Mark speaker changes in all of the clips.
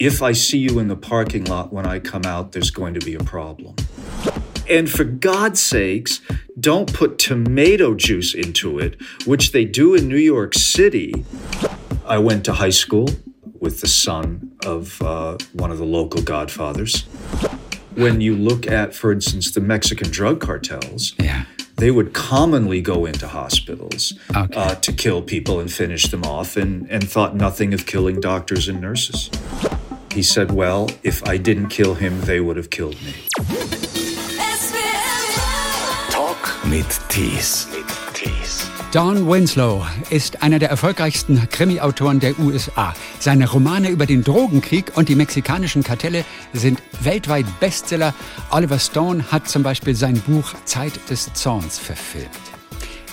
Speaker 1: if I see you in the parking lot when I come out, there's going to be a problem. And for God's sakes, don't put tomato juice into it, which they do in New York City. I went to high school with the son of uh, one of the local godfathers. When you look at, for instance, the Mexican drug cartels,
Speaker 2: Yeah.
Speaker 1: they would commonly go into hospitals
Speaker 2: Okay.
Speaker 1: uh, to kill people and finish them off and, and thought nothing of killing doctors and nurses. He said, Well, if I didn't kill him, they would have killed me.
Speaker 3: Talk mit Tees. Tees.
Speaker 2: Don Winslow ist einer der erfolgreichsten Krimi-Autoren der USA. Seine Romane über den Drogenkrieg und die mexikanischen Kartelle sind weltweit Bestseller. Oliver Stone hat zum Beispiel sein Buch Zeit des Zorns verfilmt.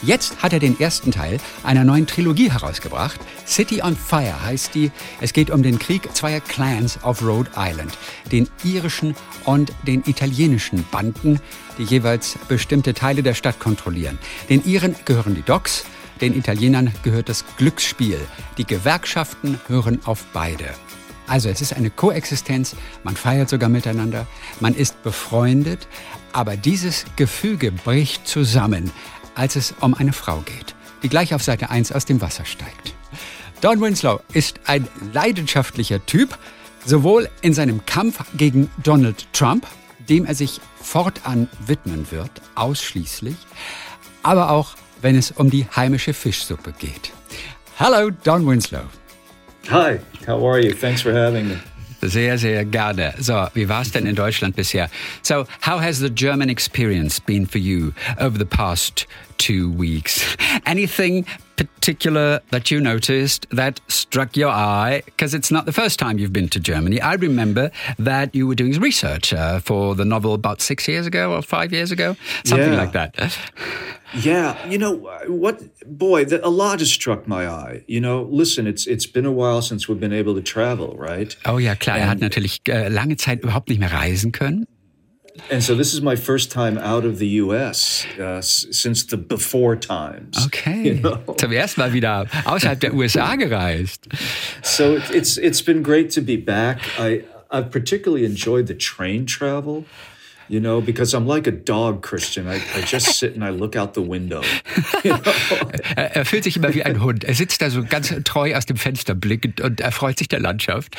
Speaker 2: Jetzt hat er den ersten Teil einer neuen Trilogie herausgebracht. City on Fire heißt die. Es geht um den Krieg zweier Clans auf Rhode Island, den irischen und den italienischen Banden, die jeweils bestimmte Teile der Stadt kontrollieren. Den Iren gehören die Docks, den Italienern gehört das Glücksspiel. Die Gewerkschaften hören auf beide. Also es ist eine Koexistenz, man feiert sogar miteinander, man ist befreundet, aber dieses Gefüge bricht zusammen, als es um eine Frau geht, die gleich auf Seite 1 aus dem Wasser steigt. Don Winslow ist ein leidenschaftlicher Typ, sowohl in seinem Kampf gegen Donald Trump, dem er sich fortan widmen wird, ausschließlich, aber auch wenn es um die heimische Fischsuppe geht. Hallo, Don Winslow.
Speaker 1: Hi, how are you? Thanks for having me.
Speaker 2: Sehr, sehr gerne. So, wie war es denn in Deutschland bisher? So, how has the German experience been for you over the past two weeks? Anything particular that you noticed that struck your eye? Because it's not the first time you've been to Germany. I remember that you were doing research uh, for the novel about six years ago or five years ago, something
Speaker 1: Yeah.
Speaker 2: like that.
Speaker 1: Yeah, you know what, boy, the, a lot has struck my eye. You know, listen, it's it's been a while since we've been able to travel, right?
Speaker 2: Oh ja, klar, er hat
Speaker 1: And-
Speaker 2: natürlich äh, lange Zeit überhaupt nicht mehr reisen können.
Speaker 1: And so this is my first time out of the U.S. Uh, s- since the before times.
Speaker 2: Okay.
Speaker 1: You know?
Speaker 2: Zum ersten Mal wieder außerhalb der USA gereist.
Speaker 1: So it, it's it's been great to be back. I I've particularly enjoyed the train travel. You know, because I'm like a dog, Christian. I, I just sit and I look out the window. You know?
Speaker 2: Er, er fühlt sich immer wie ein Hund. Er sitzt da so ganz treu aus dem Fenster blickend und erfreut sich der Landschaft.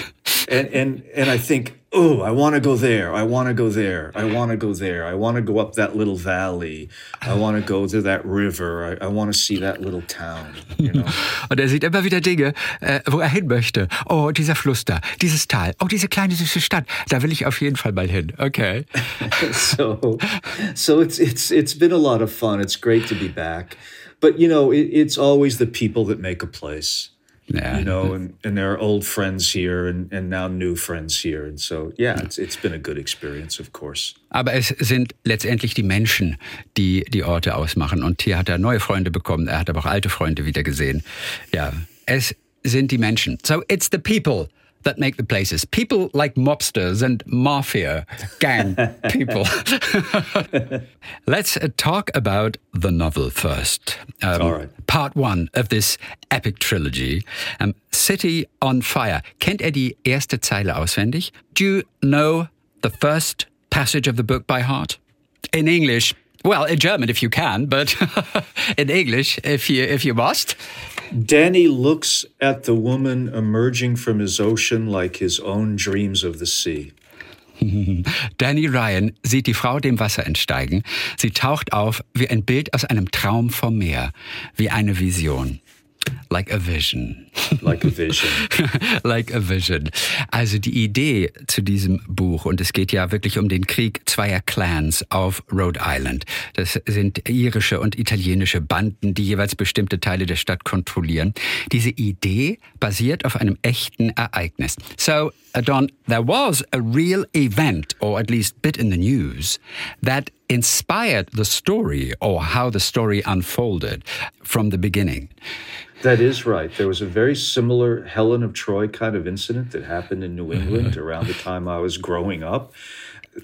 Speaker 1: and and and I think, oh, I want to go there. I want to go there. I want to go there. I want to go up that little valley. I want to go to that river. I, I want to see that little town. You know.
Speaker 2: Und er sieht immer wieder Dinge, äh, wo er hin möchte. Oh, dieser Fluss da, dieses Tal, oh, diese kleine süße Stadt. Da will ich auf jeden Fall mal hin. Okay.
Speaker 1: so so it's it's it's been a lot of fun. It's great to be back. But you know, it, it's always the people that make a place.
Speaker 2: Ja.
Speaker 1: You know, and, and there are old friends here and, and now new friends here. And so yeah, it's it's been a good experience, of course.
Speaker 2: Aber es sind letztendlich die Menschen, die die Orte ausmachen. Und hier hat er neue Freunde bekommen. Er hat aber auch alte Freunde wieder gesehen. Ja, es sind die Menschen. So it's the people that make the places. People like mobsters and mafia gang people. Let's uh, talk about the novel first. Um,
Speaker 1: All right.
Speaker 2: Part one of this epic trilogy. Um, City on Fire. Kennt er die erste Zeile auswendig? Do you know the first passage of the book by heart? In English, well, in German if you can, but in English if you if you must.
Speaker 1: Danny looks at the woman emerging from his ocean like his own dreams of the sea.
Speaker 2: Danny Ryan sieht die Frau dem Wasser entsteigen. Sie taucht auf wie ein Bild aus einem Traum vom Meer, wie eine Vision. Like a vision.
Speaker 1: Like a vision.
Speaker 2: like a vision. Also die Idee zu diesem Buch, und es geht ja wirklich um den Krieg zweier Clans auf Rhode Island. Das sind irische und italienische Banden, die jeweils bestimmte Teile der Stadt kontrollieren. Diese Idee basiert auf einem echten Ereignis. So, Don, there was a real event, or at least bit in the news, that inspired the story or how the story unfolded from the beginning.
Speaker 1: That is right. There was a very similar Helen of Troy kind of incident that happened in New England around the time I was growing up.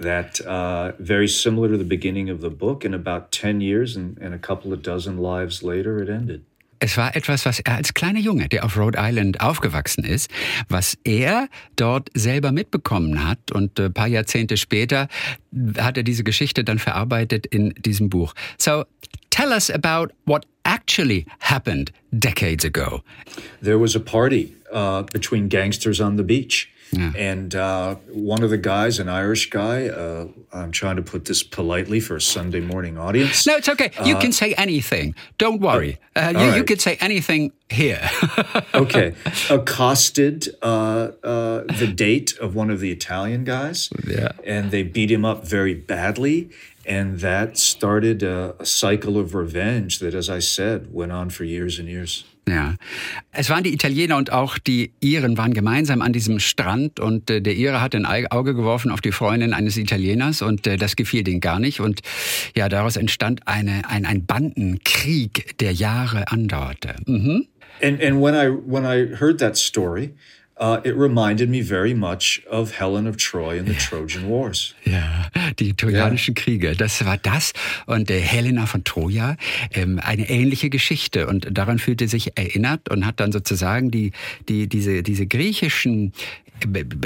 Speaker 1: That uh, very similar to the beginning of the book. In about 10 years and, and a couple of dozen lives later, it ended.
Speaker 2: es war etwas, was er als kleiner Junge, der auf Rhode Island aufgewachsen ist, was er dort selber mitbekommen hat. Und ein paar Jahrzehnte später hat er diese Geschichte dann verarbeitet in diesem Buch. So, tell us about what actually happened decades ago.
Speaker 1: There was a party uh, between gangsters on the beach. Yeah. And uh, one of the guys, an Irish guy, uh, I'm trying to put this politely for a Sunday morning audience.
Speaker 2: No, it's okay. You uh, can say anything. Don't worry. Uh, you, right. you can say anything here.
Speaker 1: okay. Accosted uh, uh, the date of one of the Italian guys.
Speaker 2: Yeah.
Speaker 1: And they beat him up very badly. And that started a, a cycle of revenge that, as I said, went on for years and years.
Speaker 2: Ja. Es waren die Italiener und auch die Iren waren gemeinsam an diesem Strand und äh, der Ire hat ein Auge geworfen auf die Freundin eines Italieners und äh, das gefiel denen gar nicht und ja, daraus entstand eine, ein, ein Bandenkrieg, der Jahre andauerte. Mhm.
Speaker 1: And, and when I, when I heard that story, Uh, it reminded me very much of Helen of Troy and the Trojan Wars.
Speaker 2: Ja, die Trojanischen ja. Kriege, das war das. Und äh, Helena von Troja, ähm, eine ähnliche Geschichte. Und daran fühlte sich erinnert und hat dann sozusagen die, die, diese, diese griechischen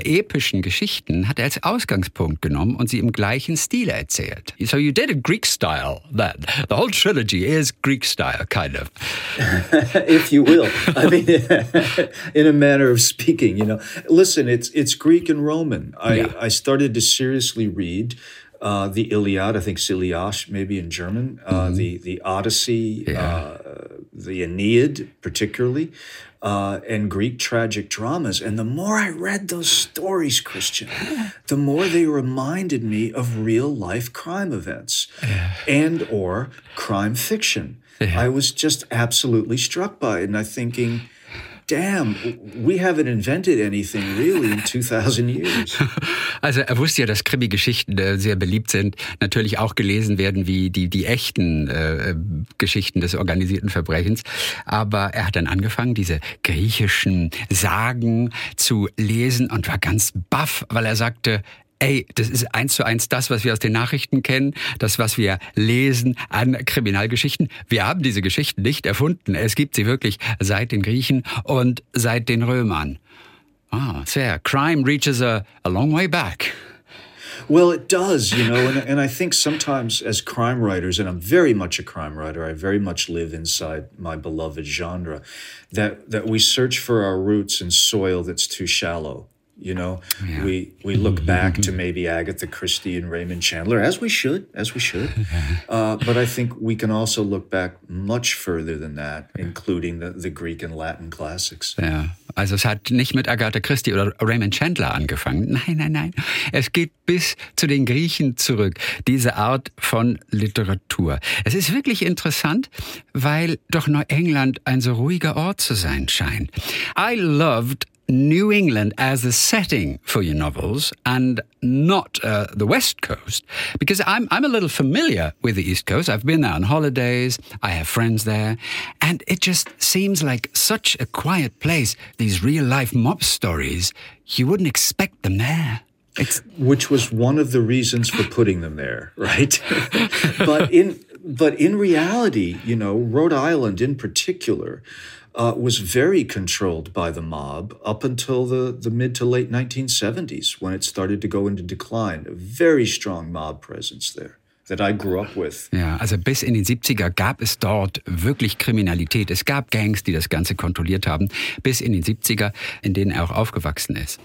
Speaker 2: epischen Geschichten hat er als Ausgangspunkt genommen und sie im gleichen Stil erzählt. So you did a Greek style then. The whole trilogy is Greek style, kind of.
Speaker 1: if you will. I mean, in a manner of speaking, you know. Listen, it's it's Greek and Roman. I, yeah. I started to seriously read uh, the Iliad, I think Siliash, maybe in German, uh, mm-hmm. the the Odyssey, yeah. uh, the Aeneid, particularly uh, and Greek tragic dramas. And the more I read those stories, Christian, the more they reminded me of real life crime events yeah. and or crime fiction. Yeah. I was just absolutely struck by it. And I'm thinking, damn, we haven't invented anything really in 2000 years.
Speaker 2: Also er wusste ja, dass Krimi-Geschichten äh, sehr beliebt sind, natürlich auch gelesen werden wie die, die echten äh, Geschichten des organisierten Verbrechens. Aber er hat dann angefangen, diese griechischen Sagen zu lesen und war ganz baff, weil er sagte, ey, das ist eins zu eins das, was wir aus den Nachrichten kennen, das, was wir lesen an Kriminalgeschichten. Wir haben diese Geschichten nicht erfunden. Es gibt sie wirklich seit den Griechen und seit den Römern. Ah, sehr. Crime reaches a, a long way back.
Speaker 1: Well, it does, you know, and, and I think sometimes as crime writers, and I'm very much a crime writer, I very much live inside my beloved genre, that, that we search for our roots in soil that's too shallow. You know, yeah. we we look back to maybe Agatha Christie and Raymond Chandler, as we should, as we should. Uh, but I think we can also look back much further than that, including the, the Greek and Latin classics.
Speaker 2: Ja, also es hat nicht mit Agatha Christie oder Raymond Chandler angefangen. Nein, nein, nein. Es geht bis zu den Griechen zurück. Diese Art von Literatur. Es ist wirklich interessant, weil doch Neuengland ein so ruhiger Ort zu sein scheint. I loved New England as the setting for your novels and not uh, the West Coast? Because I'm, I'm a little familiar with the East Coast. I've been there on holidays, I have friends there, and it just seems like such a quiet place. These real life mob stories, you wouldn't expect them there.
Speaker 1: It's which was one of the reasons for putting them there, right? but in but in reality, you know, Rhode Island in particular uh, was very controlled by the mob up until the, the mid to late 1970s when it started to go into decline. A very strong mob presence there. That I grew up with.
Speaker 2: Ja, also bis in die 70er gab es dort wirklich Kriminalität. Es gab Gangs, die das Ganze kontrolliert haben, bis in die 70er, in denen er auch aufgewachsen ist.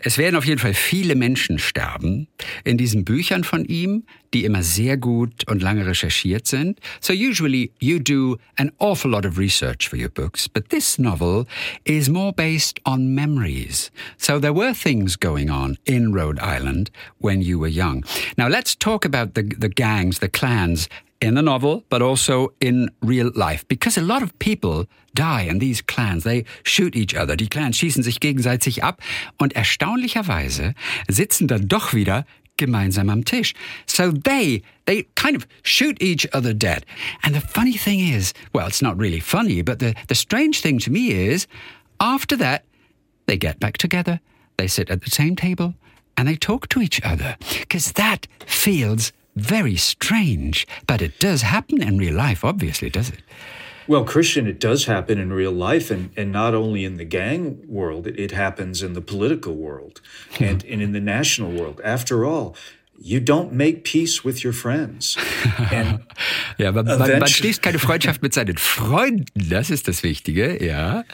Speaker 2: Es werden auf jeden Fall viele Menschen sterben in diesen Büchern von ihm, die immer sehr gut und lange recherchiert sind. So usually you do an awful lot of research for your books, but this novel is more based on memories. So there were things going on in Rhode Island when you were young. Now let's talk about the, the gangs, the clans in the novel, but also in real life. Because a lot of people die in these clans. They shoot each other. Die Clans schießen sich gegenseitig ab. Und erstaunlicherweise sitzen dann doch wieder gemeinsam am Tisch. So they, they kind of shoot each other dead. And the funny thing is, well, it's not really funny, but the, the strange thing to me is, after that, they get back together. They sit at the same table and they talk to each other. Because that feels very strange, but it does happen in real life, obviously, does it?
Speaker 1: Well, Christian, it does happen in real life, and, and not only in the gang world, it, it happens in the political world hmm. and, and in the national world. After all, you don't make peace with your friends. And
Speaker 2: ja, aber man, man schließt keine Freundschaft mit seinen Freunden, das ist das Wichtige, ja.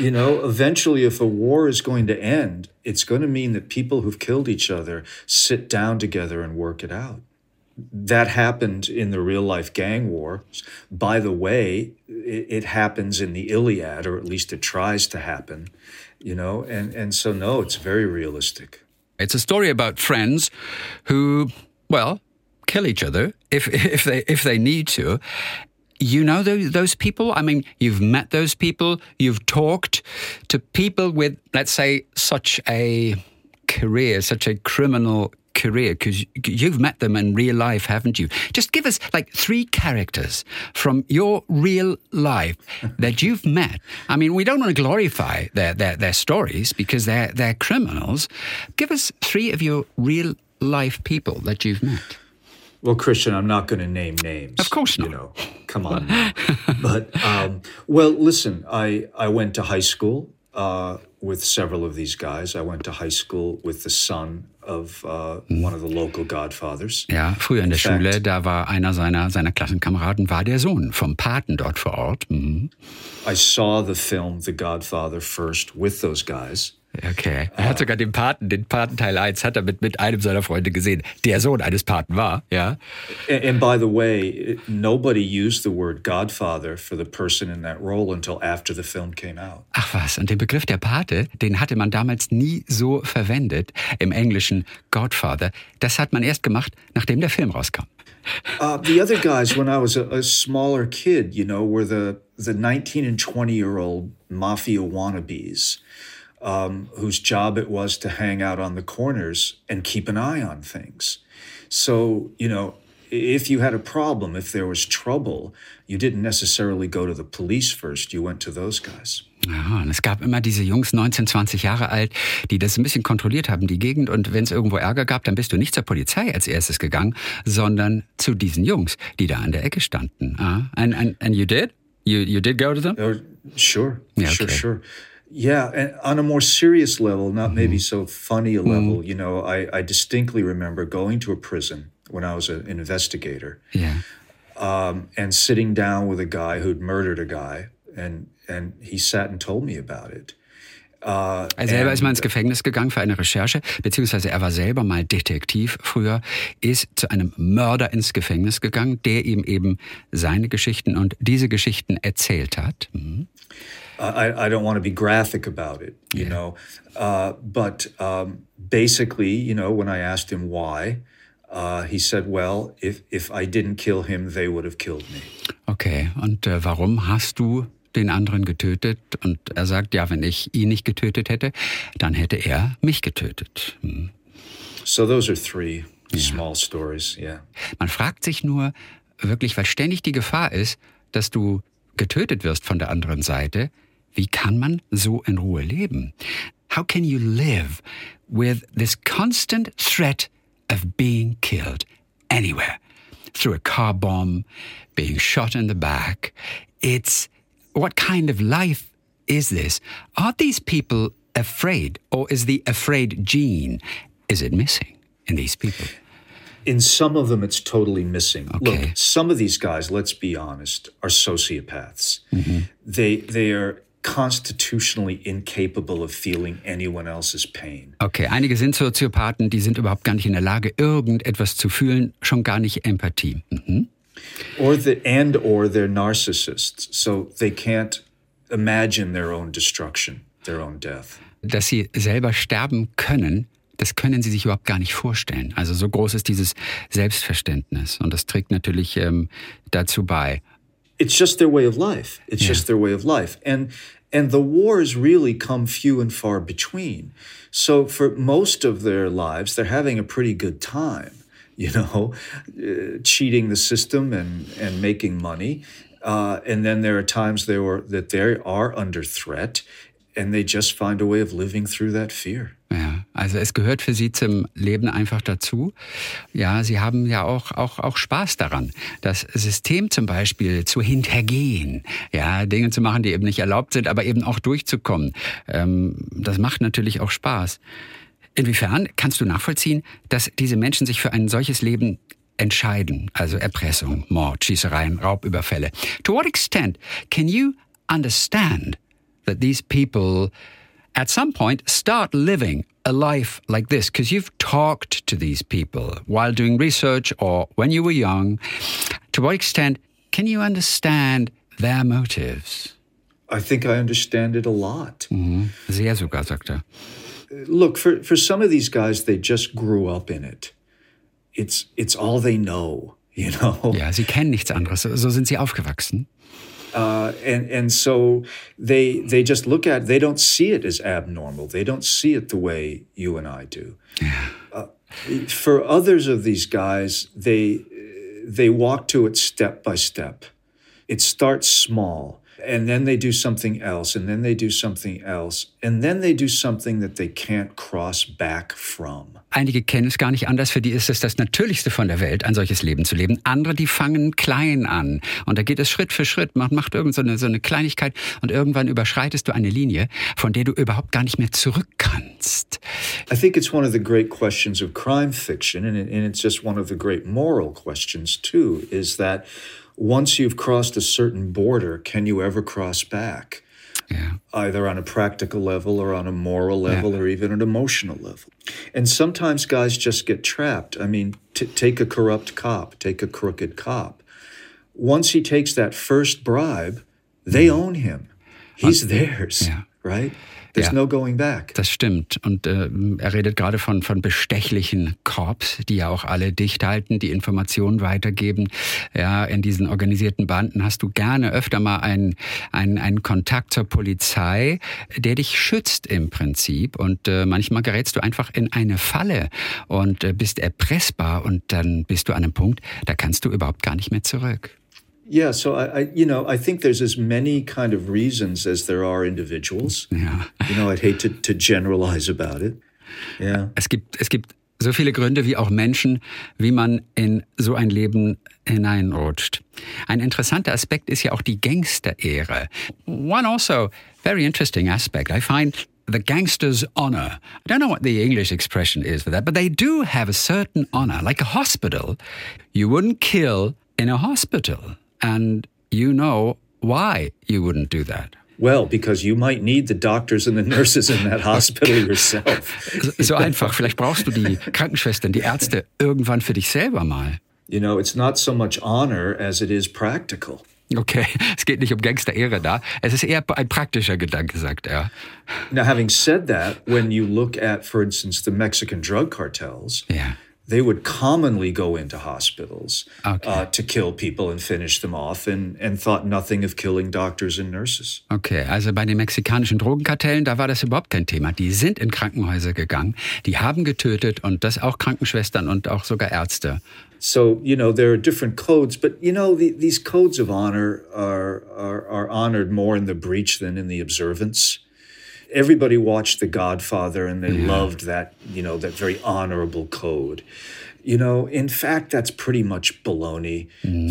Speaker 1: You know, eventually, if a war is going to end, it's going to mean that people who've killed each other sit down together and work it out. That happened in the real life gang war. By the way, it, it happens in the Iliad, or at least it tries to happen, you know, and, and so no, it's very realistic.
Speaker 2: It's a story about friends who, well, kill each other if if they if they need to. You know those those people. I mean, you've met those people. You've talked to people with, let's say, such a career, such a criminal career because you've met them in real life, haven't you? Just give us like three characters from your real life that you've met. I mean, we don't want to glorify their, their, their stories because they're, they're criminals. Give us three of your real life people that you've met.
Speaker 1: Well, Christian, I'm not going to name names.
Speaker 2: Of course not.
Speaker 1: You know, come on. but um, well, listen, I I went to high school uh, with several of these guys. I went to high school with the son of uh, one of the local godfathers.
Speaker 2: Ja, früher in der Schule, da war einer seiner, seiner Klassenkameraden war der Sohn vom Paten dort vor Ort. Mhm.
Speaker 1: I saw the film The Godfather first with those guys.
Speaker 2: Okay. Er hat sogar den Paten, den Paten Teil 1 hat er mit, mit einem seiner Freunde gesehen, der Sohn eines Paten war, ja.
Speaker 1: And, by the way, nobody used the word Godfather for the person in that role until after the film came out.
Speaker 2: Ach was, und den Begriff der Pate, den hatte man damals nie so verwendet im Englischen Godfather. Das hat man erst gemacht, nachdem der Film rauskam.
Speaker 1: Uh, the other guys, when I was a, a smaller kid, you know, were the the 19 and 20 year old mafia wannabes. Um, whose job it was to hang out on the corners and keep an eye on things. So, you know, if you had a problem, if there was trouble, you didn't necessarily go to the police first, you went to those guys.
Speaker 2: Ja, und es gab immer diese Jungs, 19, 20 Jahre alt, die das ein bisschen kontrolliert haben, die Gegend. Und wenn es irgendwo Ärger gab, dann bist du nicht zur Polizei als erstes gegangen, sondern zu diesen Jungs, die da an der Ecke standen. Ah, and, and, and you did? You, you did go to them?
Speaker 1: Uh, sure,
Speaker 2: yeah,
Speaker 1: sure,
Speaker 2: okay.
Speaker 1: sure. Yeah, and on a more serious level, not maybe so funny a level, you know, I, I distinctly remember going to a prison when I was an investigator.
Speaker 2: Yeah.
Speaker 1: Um, and sitting down with a guy who'd murdered a guy, and and he sat and told me about it. Uh,
Speaker 2: er selber ist mal ins Gefängnis gegangen für eine Recherche, beziehungsweise er war selber mal Detektiv früher, ist zu einem Mörder ins Gefängnis gegangen, der ihm eben seine Geschichten und diese Geschichten erzählt hat. Mhm.
Speaker 1: I, I don't want to be graphic about it, you yeah. know, uh, but um, basically, you know, when I asked him why, uh, he said, "Well, if if I didn't kill him, they would have killed me."
Speaker 2: Okay, und äh, warum hast du den anderen getötet? Und er sagt, ja, wenn ich ihn nicht getötet hätte, dann hätte er mich getötet. Hm.
Speaker 1: So those are three yeah. small stories, yeah.
Speaker 2: Man fragt sich nur wirklich, weil ständig die Gefahr ist, dass du getötet wirst von der anderen Seite. Wie kann man so in Ruhe leben? How can you live with this constant threat of being killed anywhere? Through a car bomb, being shot in the back. It's what kind of life is this? Are these people afraid, or is the afraid gene is it missing in these people?
Speaker 1: In some of them, it's totally missing.
Speaker 2: Okay.
Speaker 1: Look, some of these guys, let's be honest, are sociopaths. Mm-hmm. They they are constitutionally incapable of feeling anyone else's pain.
Speaker 2: Okay, einige sind Soziopathen, die sind überhaupt gar nicht in der Lage, irgendetwas zu fühlen, schon gar nicht Empathie. Mhm.
Speaker 1: Or the and or they're narcissists, so they can't imagine their own destruction, their own death.
Speaker 2: Dass sie selber sterben können, das können sie sich überhaupt gar nicht vorstellen. Also so groß ist dieses Selbstverständnis und das trägt natürlich ähm, dazu bei.
Speaker 1: It's just their way of life. It's
Speaker 2: Yeah.
Speaker 1: just their way of life. And and the wars really come few and far between. So for most of their lives, they're having a pretty good time, you know, uh, cheating the system and and making money. Uh, and then there are times they were that they are under threat, and they just find a way of living through that fear.
Speaker 2: Ja, also es gehört für Sie zum Leben einfach dazu. Ja, Sie haben ja auch, auch, auch Spaß daran, das System zum Beispiel zu hintergehen, ja, Dinge zu machen, die eben nicht erlaubt sind, aber eben auch durchzukommen. Ähm, das macht natürlich auch Spaß. Inwiefern kannst du nachvollziehen, dass diese Menschen sich für ein solches Leben entscheiden? Also Erpressung, Mord, Schießereien, Raubüberfälle. To what extent can you understand that these people at some point start living a life like this? Because you've talked to these people while doing research or when you were young. To what extent can you understand their motives?
Speaker 1: I think I understand it a lot.
Speaker 2: Mhm. Sogar, er.
Speaker 1: Look, for, for some of these guys, they just grew up in it. It's, it's all they know, you know?
Speaker 2: Ja, sie kennen nichts anderes. So sind sie aufgewachsen.
Speaker 1: Uh, and and so they they just look at it, they don't see it as abnormal. They don't see it the way you and I do. Uh, for others of these guys, they they walk to it step by step. It starts small, and then they do something else, and then they do something else, and then they do something that they can't cross back from.
Speaker 2: Einige kennen es gar nicht anders. Für die ist es das Natürlichste von der Welt, ein solches Leben zu leben. Andere, die fangen klein an. Und da geht es Schritt für Schritt. Man macht irgend so eine, so eine Kleinigkeit und irgendwann überschreitest du eine Linie, von der du überhaupt gar nicht mehr zurück kannst.
Speaker 1: I think it's one of the great questions of crime fiction, and, it, and it's just one of the great moral questions too, is that once you've crossed a certain border, can you ever cross back?
Speaker 2: Ja.
Speaker 1: either on a practical level or on a moral level
Speaker 2: Yeah.
Speaker 1: or even an emotional level. And sometimes guys just get trapped. I mean, t- take a corrupt cop, take a crooked cop. Once he takes that first bribe, they own him. He's theirs,
Speaker 2: Mm. Yeah.
Speaker 1: right? There's
Speaker 2: Yeah.
Speaker 1: no going back.
Speaker 2: Das stimmt. Und äh, er redet gerade von, von bestechlichen Korps, die ja auch alle dicht halten, die Informationen weitergeben. Ja, in diesen organisierten Banden hast du gerne öfter mal einen, einen, einen Kontakt zur Polizei, der dich schützt im Prinzip. Und äh, manchmal gerätst du einfach in eine Falle und äh, bist erpressbar und dann bist du an einem Punkt, da kannst du überhaupt gar nicht mehr zurück.
Speaker 1: Yeah, so I, I, you know, I think there's as many kind of reasons as there are individuals.
Speaker 2: Ja.
Speaker 1: You know, I'd hate to, to generalize about it. Yeah.
Speaker 2: Es gibt, es gibt so viele Gründe wie auch Menschen, wie man in so ein Leben hineinrutscht. Ein interessanter Aspekt ist ja auch die Gangster-Ehre. One also very interesting aspect I find the gangster's honor. I don't know what the English expression is for that, but they do have a certain honor. Like a hospital, you wouldn't kill in a hospital. And you know why you wouldn't do that.
Speaker 1: Well, because you might need the doctors and the nurses in that hospital yourself.
Speaker 2: So einfach. Vielleicht brauchst du die Krankenschwestern, die Ärzte irgendwann für dich selber mal.
Speaker 1: You know, it's not so much honor as it is practical.
Speaker 2: Okay, es geht nicht um Gangster-Ehre da. Es ist eher ein praktischer Gedanke, sagt er.
Speaker 1: Now, having said that, when you look at, for instance, the Mexican drug cartels,
Speaker 2: Ja.
Speaker 1: They would commonly go into hospitals
Speaker 2: Okay.
Speaker 1: uh, to kill people and finish them off and, and thought nothing of killing doctors and nurses.
Speaker 2: Okay, also bei den mexikanischen Drogenkartellen, da war das überhaupt kein Thema. Die sind in Krankenhäuser gegangen, die haben getötet und das auch Krankenschwestern und auch sogar Ärzte.
Speaker 1: So, you know, there are different codes, but, you know, the, these codes of honor are, are, are honored more in the breach than in the observance. Everybody watched The Godfather and they loved that, you know, that very honorable code. You know, in fact, that's pretty much baloney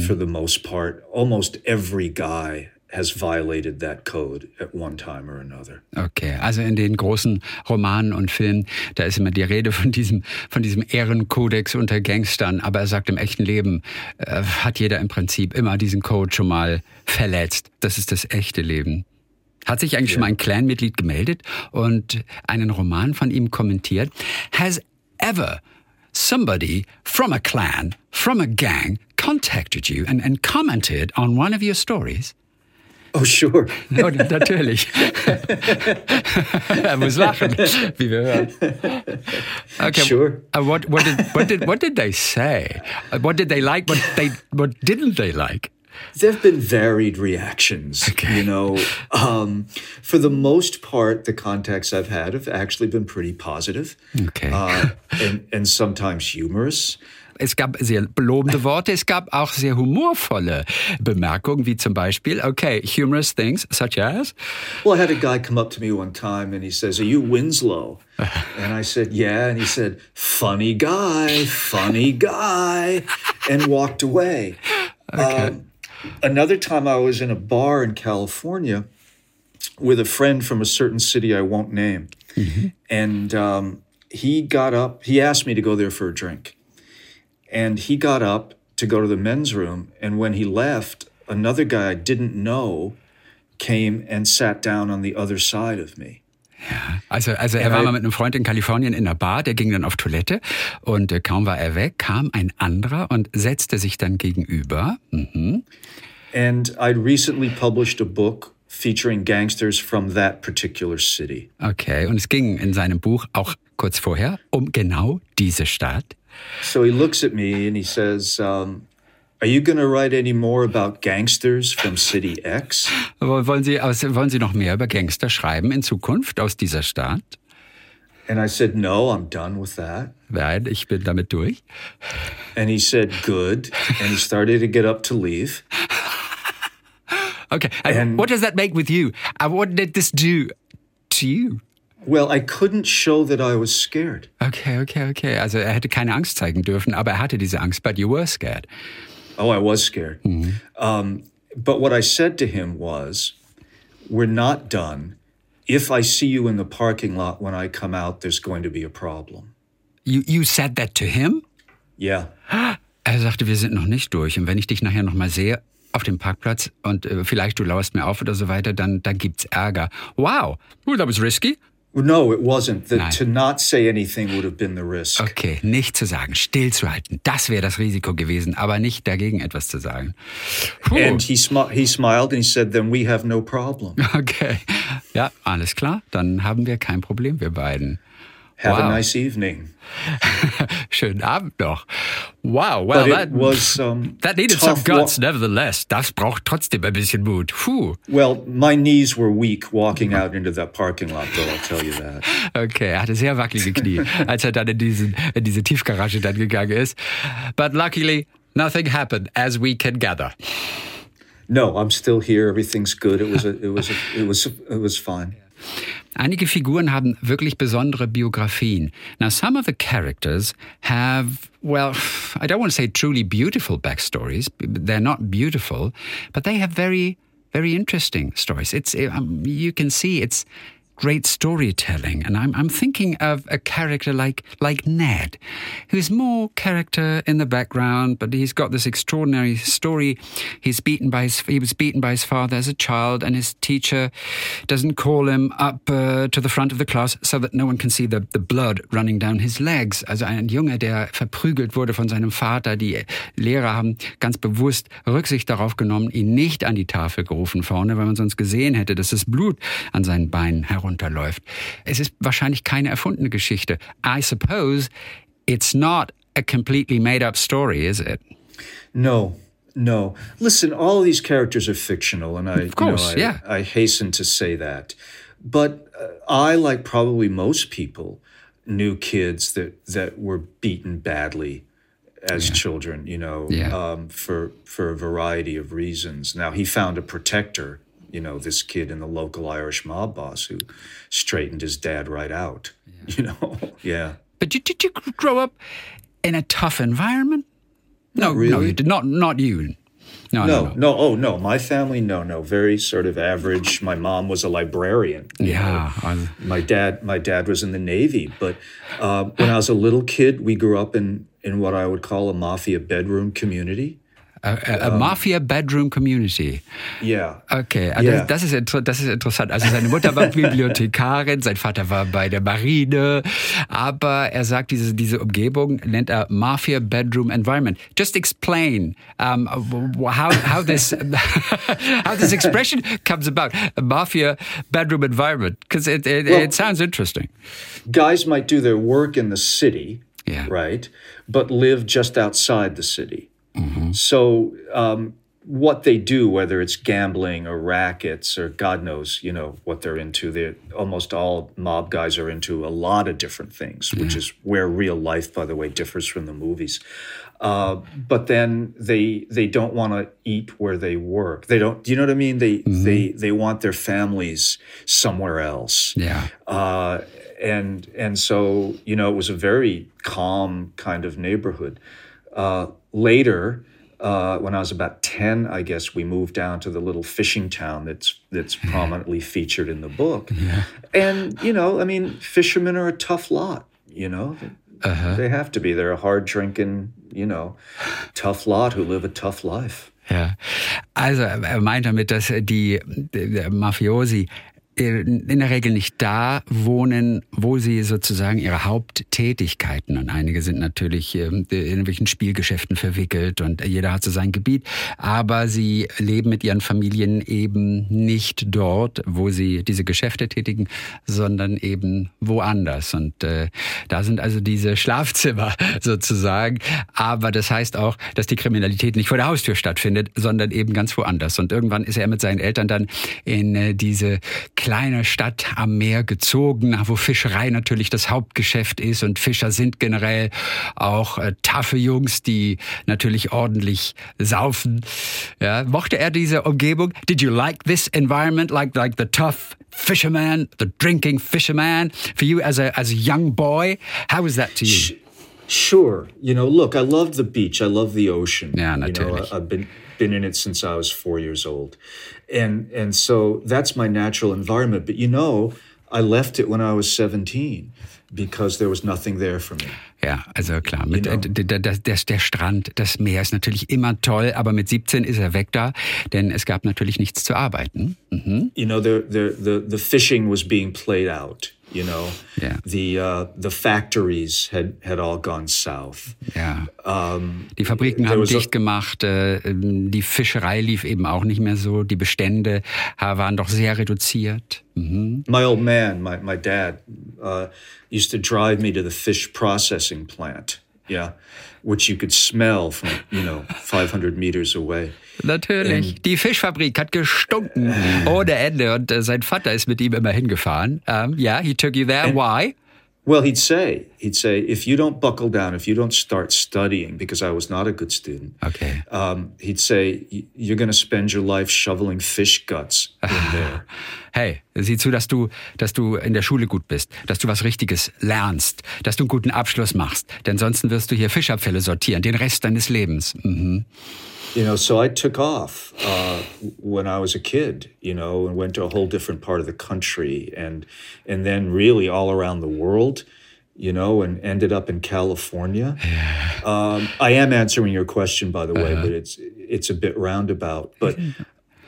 Speaker 1: for the most part. Almost every guy has violated that code at one time or another.
Speaker 2: Okay, also in den großen Romanen und Filmen, da ist immer die Rede von diesem, von diesem Ehrenkodex unter Gangstern. Aber er sagt, im echten Leben äh, hat jeder im Prinzip immer diesen Code schon mal verletzt. Das ist das echte Leben. Hat sich eigentlich schon mal ein Clan-Mitglied gemeldet und einen Roman von ihm kommentiert? Has ever somebody from a clan, from a gang, contacted you and, and commented on one of your stories?
Speaker 1: Oh, sure.
Speaker 2: Oh, natürlich. er muss lachen, wie wir hören. Okay.
Speaker 1: Sure.
Speaker 2: Uh, what, what, did, what, did, what did they say? Uh, What did they like? What, they, what didn't they like?
Speaker 1: There have been varied reactions.
Speaker 2: Okay.
Speaker 1: You know, um, for the most part, the contacts I've had have actually been pretty positive
Speaker 2: Okay.
Speaker 1: uh, and, and sometimes humorous.
Speaker 2: es gab sehr belobende Worte, es gab auch sehr humorvolle Bemerkungen, wie zum Beispiel, okay, humorous things such as.
Speaker 1: Well, I had a guy come up to me one time and he says, Are you Winslow? And I said, Yeah. And he said, Funny guy, funny guy, and walked away.
Speaker 2: Okay.
Speaker 1: Um, another time I was in a bar in California with a friend from a certain city I won't name. And um, he got up, he asked me to go there for a drink. And he got up to go to the men's room. And when he left, another guy I didn't know came and sat down on the other side of me.
Speaker 2: Also, also er war mal mit einem Freund in Kalifornien in einer Bar, der ging dann auf Toilette und äh, kaum war er weg, kam ein anderer und setzte sich dann gegenüber. Mhm.
Speaker 1: And I'd recently published a book featuring gangsters from that particular city.
Speaker 2: Okay, und es ging in seinem Buch auch kurz vorher um genau diese Stadt.
Speaker 1: So he looks at me and he says, um, Are you going to write any more about gangsters from City X?
Speaker 2: Wollen Sie, wollen Sie noch mehr über Gangster schreiben in Zukunft aus dieser Stadt?
Speaker 1: And I said, No, I'm done with that.
Speaker 2: Nein, ich bin damit durch.
Speaker 1: And he said, Good. And he started to get up to leave.
Speaker 2: Okay, and
Speaker 1: And-
Speaker 2: what does that make with you? What did this do to you?
Speaker 1: Well, I couldn't show that I was scared.
Speaker 2: Okay, okay, okay. Also er hätte keine Angst zeigen dürfen, aber er hatte diese Angst, but you were scared.
Speaker 1: Oh, I was scared. Um, but what I said to him was, We're not done. If I see you in the parking lot when I come out, there's going to be a problem.
Speaker 2: You, you said that to him?
Speaker 1: Yeah.
Speaker 2: Er sagte, wir sind noch nicht durch. Und wenn ich dich nachher noch mal sehe auf dem Parkplatz und äh, vielleicht du lauerst mir auf oder so weiter, dann, dann gibt's Ärger. Wow, well, that was risky.
Speaker 1: No, it wasn't. The,
Speaker 2: Nein.
Speaker 1: to not say anything would have been the risk.
Speaker 2: Okay, nicht zu sagen, stillzuhalten, das wäre das Risiko gewesen, aber nicht dagegen etwas zu sagen. Puh.
Speaker 1: And he, smi- he smiled and he said, Then we have no problem.
Speaker 2: Okay, ja, alles klar, dann haben wir kein Problem, wir beiden.
Speaker 1: Have
Speaker 2: Wow.
Speaker 1: a nice evening.
Speaker 2: Schönen Abend noch. Wow, well, that,
Speaker 1: was um,
Speaker 2: that needed some
Speaker 1: wa-
Speaker 2: guts, nevertheless. Das braucht trotzdem ein bisschen Mut.
Speaker 1: Well, my knees were weak walking out into that parking lot, though, I'll tell you that.
Speaker 2: Okay, er hatte sehr wackelige Knie, als er dann in, diesen, in diese Tiefgarage dann gegangen ist. But luckily, nothing happened, as we can gather.
Speaker 1: No, I'm still here. Everything's good. It was a, it was a, it was it was fine.
Speaker 2: Einige Figuren haben wirklich besondere Biografien. Now, some of the characters have, well, I don't want to say truly beautiful backstories. They're not beautiful, but they have very, very interesting stories. It's, um, you can see it's great storytelling. And I'm, I'm thinking of a character like, like Ned, who's more character in the background, but he's got this extraordinary story. He's beaten by his, he was beaten by his father as a child, and his teacher doesn't call him up uh, to the front of the class so that no one can see the, the blood running down his legs. Also ein Junge, der verprügelt wurde von seinem Vater. Die Lehrer haben ganz bewusst Rücksicht darauf genommen, ihn nicht an die Tafel gerufen vorne, weil man sonst gesehen hätte, dass das Blut an seinen Beinen herunterläuft. Es ist wahrscheinlich keine erfundene Geschichte. I suppose it's not a completely made up story, is it?
Speaker 1: No, no. Listen, all of these characters are fictional, and I,
Speaker 2: course,
Speaker 1: you know, I,
Speaker 2: yeah.
Speaker 1: I hasten to say that. But uh, I, like probably most people, knew kids that that were beaten badly as children. You know,
Speaker 2: Yeah.
Speaker 1: um, for for a variety of reasons. Now he found a protector. You know, this kid in the local Irish mob boss who straightened his dad right out. You know, yeah.
Speaker 2: But did, did you grow up in a tough environment? No, no,
Speaker 1: really.
Speaker 2: you did not. Not you. No, no,
Speaker 1: No,
Speaker 2: no.
Speaker 1: no, oh no, my family, no, no, very sort of average. My mom was a librarian.
Speaker 2: Yeah,
Speaker 1: know. My dad, my dad was in the Navy. But uh, when I was a little kid, we grew up in in what I would call a mafia bedroom community.
Speaker 2: A, a, a mafia bedroom community.
Speaker 1: Yeah,
Speaker 2: Okay, also
Speaker 1: Ja.
Speaker 2: das, ist, das ist interessant. Also seine Mutter war Bibliothekarin, sein Vater war bei der Marine, aber er sagt, diese, diese Umgebung nennt er Mafia Bedroom Environment. Just explain um, how, how, this, how this expression comes about, a Mafia Bedroom Environment, because it, it,
Speaker 1: Well-
Speaker 2: it sounds interesting.
Speaker 1: guys might do their work in the city,
Speaker 2: Yeah.
Speaker 1: right, but live just outside the city. So um, what they do, whether it's gambling or rackets or God knows, you know, what they're into. They're almost all mob guys are into a lot of different things, which is where real life, by the way, differs from the movies. Uh, but then they they don't want to eat where they work. They don't. Do you know what I mean? They they they want their families somewhere else.
Speaker 2: Ja.
Speaker 1: Uh, and and so you know it was a very calm kind of neighborhood. Uh, later, uh, when I was about ten, I guess we moved down to the little fishing town that's that's prominently featured in the book. And you know, I mean, fishermen are a tough lot. You know, they have to be. They're a hard drinking, you know, tough lot who live a tough life.
Speaker 2: Ja, also er meint damit, dass die, die Mafiosi in der Regel nicht da wohnen, wo sie sozusagen ihre Haupttätigkeiten und einige sind natürlich ähm, in irgendwelchen Spielgeschäften verwickelt und jeder hat so sein Gebiet, aber sie leben mit ihren Familien eben nicht dort, wo sie diese Geschäfte tätigen, sondern eben woanders. Und äh, da sind also diese Schlafzimmer sozusagen, aber das heißt auch, dass die Kriminalität nicht vor der Haustür stattfindet, sondern eben ganz woanders. Und irgendwann ist er mit seinen Eltern dann in äh, diese kleine Stadt am Meer gezogen, wo Fischerei natürlich das Hauptgeschäft ist und Fischer sind generell auch äh, taffe Jungs, die natürlich ordentlich saufen. Ja, mochte er diese Umgebung? Did you like this environment, like like the tough fisherman, the drinking fisherman? For you as a as a young boy, how was that to you?
Speaker 1: Sure. You know, look, I love the beach. I love the ocean.
Speaker 2: Yeah,
Speaker 1: you know,
Speaker 2: natürlich.
Speaker 1: I've been been in it since I was four years old, and and so that's my natural environment. But you know, I left it when I was seventeen because there was nothing there for me.
Speaker 2: Ja, also klar, mit,
Speaker 1: Genau.
Speaker 2: d- d- das, das, der Strand, das Meer ist natürlich immer toll, aber mit 17 ist er weg da, denn es gab natürlich nichts zu arbeiten. Mhm.
Speaker 1: You know, the the the the fishing was being played out. You know,
Speaker 2: Yeah.
Speaker 1: the uh, the factories had had all gone south.
Speaker 2: Ja.
Speaker 1: Um,
Speaker 2: Die Fabriken haben dicht gemacht, äh, die Fischerei lief eben auch nicht mehr so, die Bestände waren doch sehr reduziert. Mhm.
Speaker 1: my old man, my, my dad, uh, used to drive me to the fish processing plant. Yeah, which you could smell from you know 500 meters away.
Speaker 2: Natürlich. die Fischfabrik hat gestunken ohne Ende und äh, sein Vater ist mit ihm immer hingefahren. Ähm, ja, he took you there. Why?
Speaker 1: Well, he'd say, he'd say, if you don't buckle down, if you don't start studying, because I was not a good student,
Speaker 2: Okay.
Speaker 1: um, he'd say, "Y- you're going to spend your life shoveling fish guts in there.
Speaker 2: Hey, sieh zu, dass du, dass du in der Schule gut bist, dass du was Richtiges lernst, dass du einen guten Abschluss machst. Denn sonst wirst du hier Fischabfälle sortieren, den Rest deines Lebens. Mhm.
Speaker 1: You know, so I took off uh, when I was a kid, you know, and went to a whole different part of the country, and and then really all around the world, you know, and ended up in California. Um, I am answering your question, by the way, but it's it's a bit roundabout. But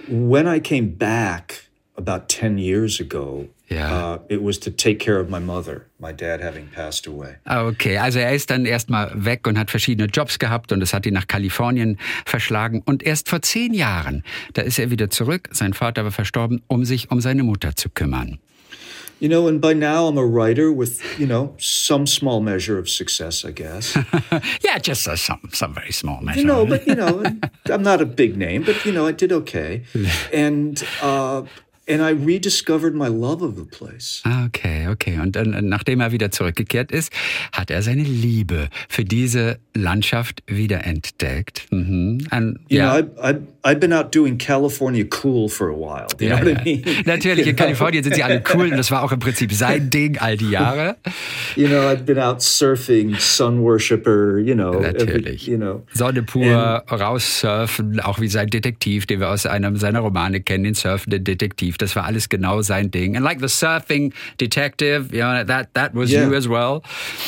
Speaker 1: when I came back about ten years ago,
Speaker 2: Yeah.
Speaker 1: uh, it was to take care of my mother, my dad having passed away.
Speaker 2: Ah, Okay, also er ist dann erstmal weg und hat verschiedene Jobs gehabt und es hat ihn nach Kalifornien verschlagen. Und erst vor zehn Jahren, da ist er wieder zurück, sein Vater war verstorben, um sich um seine Mutter zu kümmern.
Speaker 1: You know, and by now I'm a writer with, you know, some small measure of success, I guess.
Speaker 2: Yeah, just uh, some, some very small measure.
Speaker 1: You know, but you know, I'm not a big name, but you know, I did okay, and uh, and I rediscovered my love of the place.
Speaker 2: Ah, Okay, okay. Und dann, nachdem er wieder zurückgekehrt ist, hat er seine Liebe für diese Landschaft wiederentdeckt. Mhm. Und,
Speaker 1: You
Speaker 2: ja.
Speaker 1: know, I, I I've been out doing California cool for a while. You
Speaker 2: ja,
Speaker 1: know what
Speaker 2: ja.
Speaker 1: I mean?
Speaker 2: Natürlich, in? Kalifornien sind sie alle cool und das war auch im Prinzip sein Ding all die Jahre.
Speaker 1: You know, I've been out surfing, sun worshiper. You know, every-
Speaker 2: Natürlich.
Speaker 1: you know,
Speaker 2: Sonne pur, raussurfen, auch wie sein Detektiv, den wir aus einem seiner Romane kennen, den surfenden Detektiv. Das war alles genau sein Ding. And like the surfing detective, you know, that, that was
Speaker 1: Yeah.
Speaker 2: you as well.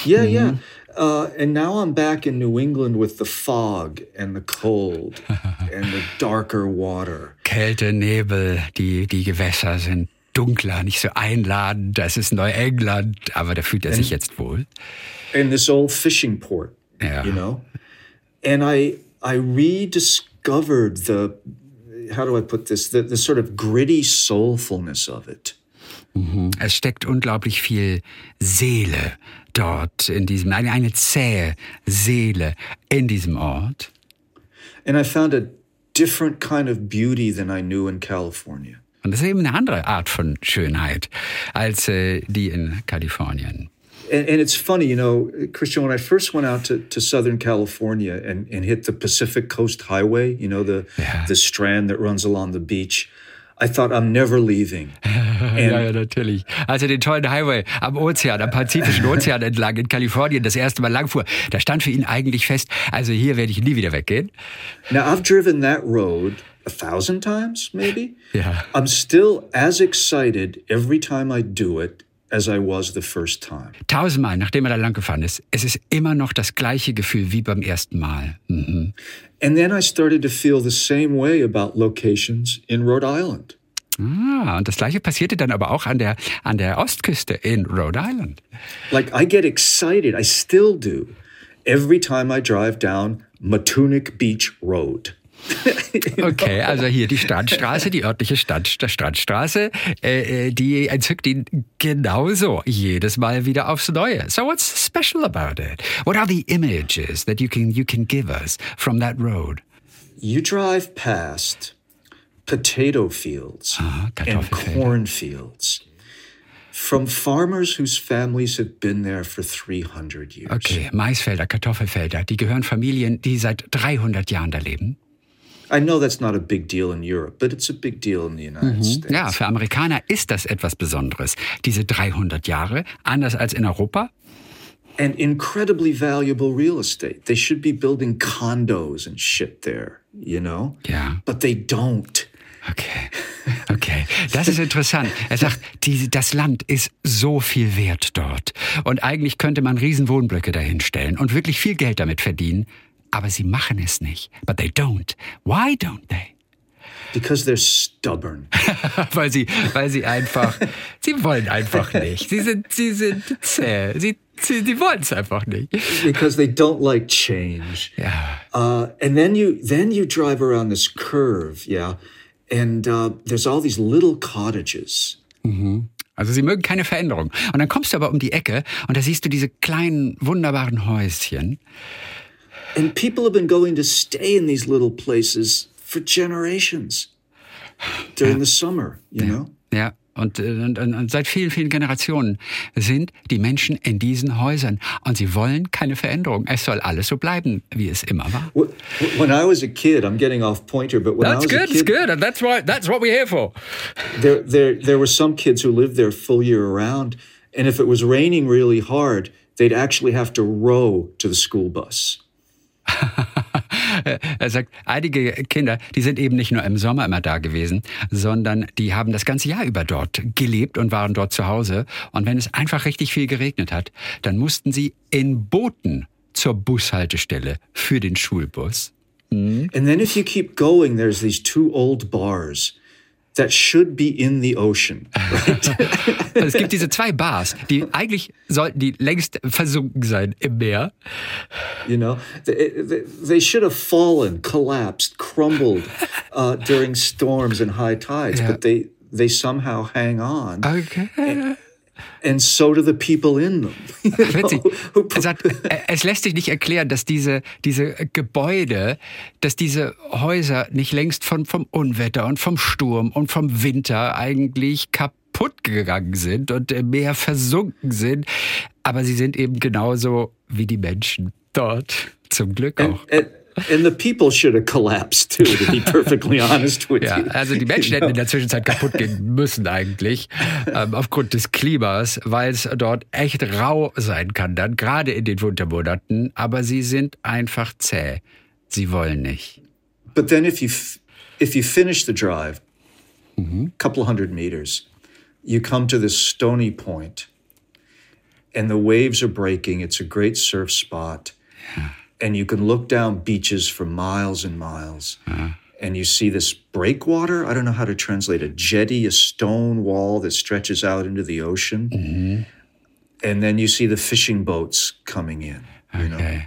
Speaker 1: Yeah, yeah. Uh, and now I'm back in New England with the fog and the cold and the darker water.
Speaker 2: Kälte, Nebel, die, die Gewässer sind dunkler, nicht so einladend. Das ist Neuengland, aber da fühlt er sich jetzt wohl.
Speaker 1: in this old fishing port.
Speaker 2: Yeah.
Speaker 1: You know? And I I rediscovered the how do I put this? The the sort of gritty soulfulness of it.
Speaker 2: Es steckt unglaublich viel Seele dort in diesem, eine, eine zähe Seele in diesem Ort.
Speaker 1: And I found a different kind of beauty than I knew in California.
Speaker 2: Und das ist eben eine andere Art von Schönheit als äh, die in Kalifornien.
Speaker 1: And, and, it's funny, you know, Christian, when I first went out to, to Southern California and, and hit the Pacific Coast Highway, you know, the, yeah. the strand that runs along the beach, I thought I'm never leaving.
Speaker 2: ja, ja, natürlich. Als er den tollen Highway am Ozean, am Pazifischen Ozean entlang in Kalifornien das erste Mal langfuhr, da stand für ihn eigentlich fest, also hier werde ich nie wieder weggehen.
Speaker 1: Now I've driven that road a thousand times, maybe.
Speaker 2: Yeah.
Speaker 1: I'm still as excited every time I do it as I was the first time.
Speaker 2: Tausendmal, nachdem er da lang gefahren ist, es ist immer noch das gleiche Gefühl wie beim ersten Mal. Mhm.
Speaker 1: And then I started to feel the same way about locations in Rhode Island.
Speaker 2: Ah, und das gleiche passierte dann aber auch an der, an der Ostküste in Rhode Island.
Speaker 1: Like I get excited, I still do, every time I drive down Matunic Beach Road.
Speaker 2: Okay, also hier die Strandstraße, die örtliche Strand, Strandstraße, äh, äh, die entzückt ihn genauso jedes Mal wieder aufs Neue. So what's special about it? What are the images that you can you can give us from that road?
Speaker 1: You drive past potato fields
Speaker 2: Aha,
Speaker 1: and cornfields from farmers whose families have been there for 300 years.
Speaker 2: Okay, Maisfelder, Kartoffelfelder, die gehören Familien, die seit 300 Jahren da leben.
Speaker 1: I know that's not a big deal in Europe, but it's a big deal in the United mhm. States.
Speaker 2: Ja, für Amerikaner ist das etwas Besonderes. Diese 300 Jahre, anders als in Europa.
Speaker 1: And incredibly valuable real estate. They should be building condos and shit there, you know?
Speaker 2: Ja.
Speaker 1: But they don't.
Speaker 2: Okay, okay, das ist interessant. Er sagt, die, das Land ist so viel wert dort. Und eigentlich könnte man Riesenwohnblöcke dahinstellen und wirklich viel Geld damit verdienen. Aber sie machen es nicht. But they don't. Why don't they?
Speaker 1: Because they're stubborn.
Speaker 2: weil sie, weil sie einfach, sie wollen einfach nicht. Sie sind, sie sind zäh. Sie, sie, sie wollen es einfach nicht.
Speaker 1: Because they don't like change.
Speaker 2: Ja.
Speaker 1: Uh, and then you, then you drive around this curve, yeah, and uh, there's all these little cottages.
Speaker 2: Mhm. Also sie mögen keine Veränderung. Und dann kommst du aber um die Ecke und da siehst du diese kleinen, wunderbaren Häuschen.
Speaker 1: And people have been going to stay in these little places for generations during ja. the summer, you
Speaker 2: ja.
Speaker 1: know?
Speaker 2: Ja. Und, und, und, seit vielen, vielen Generationen sind die Menschen in diesen Häusern. Und sie wollen keine Veränderung. Es soll alles so bleiben, wie es immer war.
Speaker 1: When I was a kid, I'm getting off pointer, but when
Speaker 2: that's
Speaker 1: I was
Speaker 2: good,
Speaker 1: a kid,
Speaker 2: it's good, and that's why that's what we're here for.
Speaker 1: There, there, there were some kids who lived there full year around, and if it was raining really hard, they'd actually have to row to the school bus.
Speaker 2: er sagt, einige Kinder, die sind eben nicht nur im Sommer immer da gewesen, sondern die haben das ganze Jahr über dort gelebt und waren dort zu Hause. Und wenn es einfach richtig viel geregnet hat, dann mussten sie in Booten zur Bushaltestelle für den Schulbus.
Speaker 1: Mhm. And then if you keep going, there's these two old bars that should be in the ocean. Right?
Speaker 2: es gibt diese zwei Bars, die eigentlich sollten die längst versunken sein im Meer.
Speaker 1: You know, they, they should have fallen, collapsed, crumbled uh, during storms and high tides, yeah. but they they somehow hang on.
Speaker 2: Okay. And,
Speaker 1: And so do the people in them.
Speaker 2: Witzig. Er sagt, es lässt sich nicht erklären, dass diese, diese Gebäude, dass diese Häuser nicht längst von, vom Unwetter und vom Sturm und vom Winter eigentlich kaputt gegangen sind und im Meer versunken sind. Aber sie sind eben genauso wie die Menschen dort. Zum Glück auch.
Speaker 1: And, and And the people should have collapsed too, to be perfectly honest with
Speaker 2: ja,
Speaker 1: you.
Speaker 2: Also die Menschen hätten in der Zwischenzeit kaputt gehen müssen eigentlich, ähm, aufgrund des Klimas, weil es dort echt rau sein kann dann, gerade in den Wintermonaten. Aber sie sind einfach zäh. Sie wollen nicht.
Speaker 1: But then if you, if you finish the drive, a
Speaker 2: mhm.
Speaker 1: couple hundred meters, you come to this stony point and the waves are breaking. It's a great surf spot.
Speaker 2: Ja
Speaker 1: and you can look down beaches for miles and miles.
Speaker 2: Uh-huh.
Speaker 1: And you see this breakwater. I don't know how to translate a jetty, a stone wall that stretches out into the ocean.
Speaker 2: Mhm.
Speaker 1: And then you see the fishing boats coming in. You
Speaker 2: okay.
Speaker 1: know?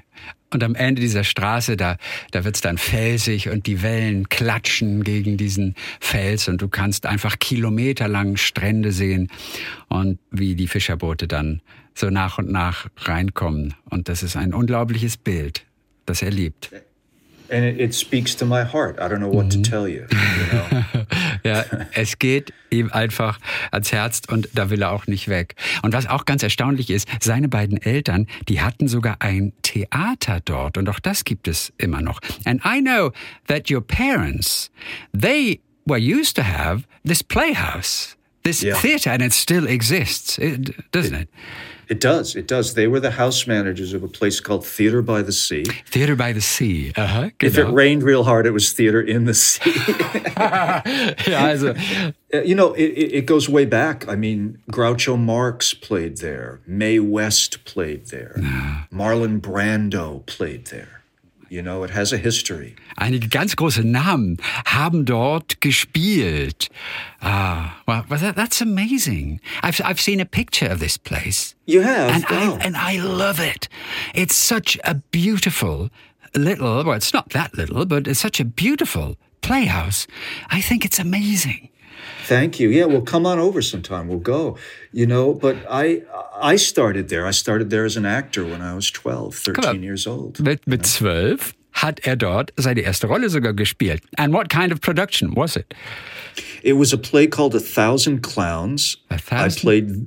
Speaker 2: Und am Ende dieser Straße, da, da wird's dann felsig und die Wellen klatschen gegen diesen Fels und du kannst einfach kilometerlang Strände sehen und wie die Fischerboote dann so nach und nach reinkommen. Und das ist ein unglaubliches Bild, das er liebt.
Speaker 1: and it, it, speaks to my heart. I don't know what -hmm. to tell you. you know?
Speaker 2: ja, es geht ihm einfach ans Herz und da will er auch nicht weg. Und was auch ganz erstaunlich ist, seine beiden Eltern, die hatten sogar ein Theater dort und auch das gibt es immer noch. And I know that your parents, they were used to have this playhouse, this yeah. theater, and it still exists, doesn't it?
Speaker 1: It does. It does. They were the house managers of a place called Theater by the Sea.
Speaker 2: Theater by the Sea. Uh-huh.
Speaker 1: If it rained real hard, it was theater in the sea.
Speaker 2: also.
Speaker 1: Uh, you know, it, it goes way back. I mean, Groucho Marx played there. Mae West played there. Marlon Brando played there. You know, it has a history.
Speaker 2: Einige ganz große Namen haben dort gespielt. Ah, well, well that, that's amazing. I've, I've seen a picture of this place.
Speaker 1: You have?
Speaker 2: And,
Speaker 1: wow.
Speaker 2: I, and I love it. It's such a beautiful little, well, it's not that little, but it's such a beautiful playhouse. I think it's amazing.
Speaker 1: Thank you. Yeah, well, come on over sometime. We'll go. You know, but I I started there. I started there as an actor when I was 12, 13 years old.
Speaker 2: Mit, mit 12 hat er dort seine erste Rolle sogar gespielt. And what kind of production was it?
Speaker 1: It was a play called A Thousand Clowns.
Speaker 2: A thousand?
Speaker 1: I played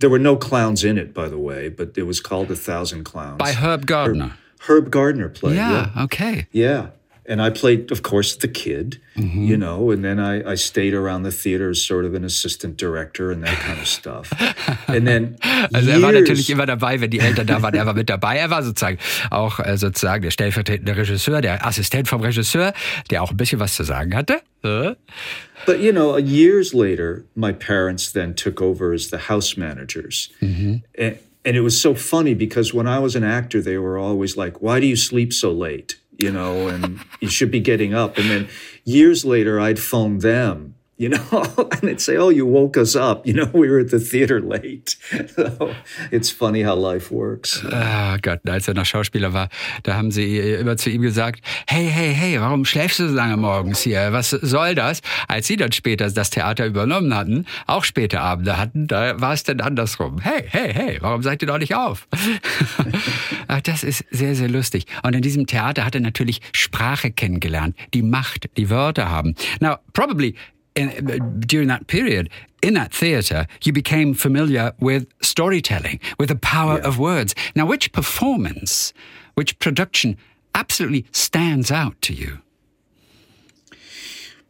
Speaker 1: there were no clowns in it, by the way, but it was called A Thousand Clowns.
Speaker 2: By Herb Gardner.
Speaker 1: Herb, Herb Gardner played.
Speaker 2: Yeah,
Speaker 1: yeah,
Speaker 2: okay.
Speaker 1: Yeah and I played, of course, the kid, mm-hmm. you know, and then I, I stayed around the theater as sort of an assistant director and that kind of stuff. And then
Speaker 2: also er war natürlich immer dabei, wenn die Eltern da waren, er war mit dabei. Er war sozusagen auch äh, sozusagen der stellvertretende Regisseur, der Assistent vom Regisseur, der auch ein bisschen was zu sagen hatte.
Speaker 1: But you know, years later, my parents then took over as the house managers. Mm-hmm. And, and it was so funny because when I was an actor, they were always like, "Why do you sleep so late?" You know, and you should be getting up. And then years later, I'd phone them, you know, and they'd say, "Oh, you woke us up." You know, we were at the theater late. So it's funny how life works.
Speaker 2: Ah Gott, als er noch Schauspieler war, da haben sie immer zu ihm gesagt: Hey, hey, hey, warum schläfst du so lange morgens hier? Was soll das? Als sie dann später das Theater übernommen hatten, auch späte Abende hatten, da war es dann andersrum. Hey, hey, hey, warum seid ihr doch nicht auf? Ach, das ist sehr, sehr lustig. Und in diesem Theater hat er natürlich Sprache kennengelernt, die Macht, die Wörter haben. Now, probably in, during that period, in that theatre, you became familiar with storytelling, with the power yeah. of words. Now, which performance, which production absolutely stands out to you?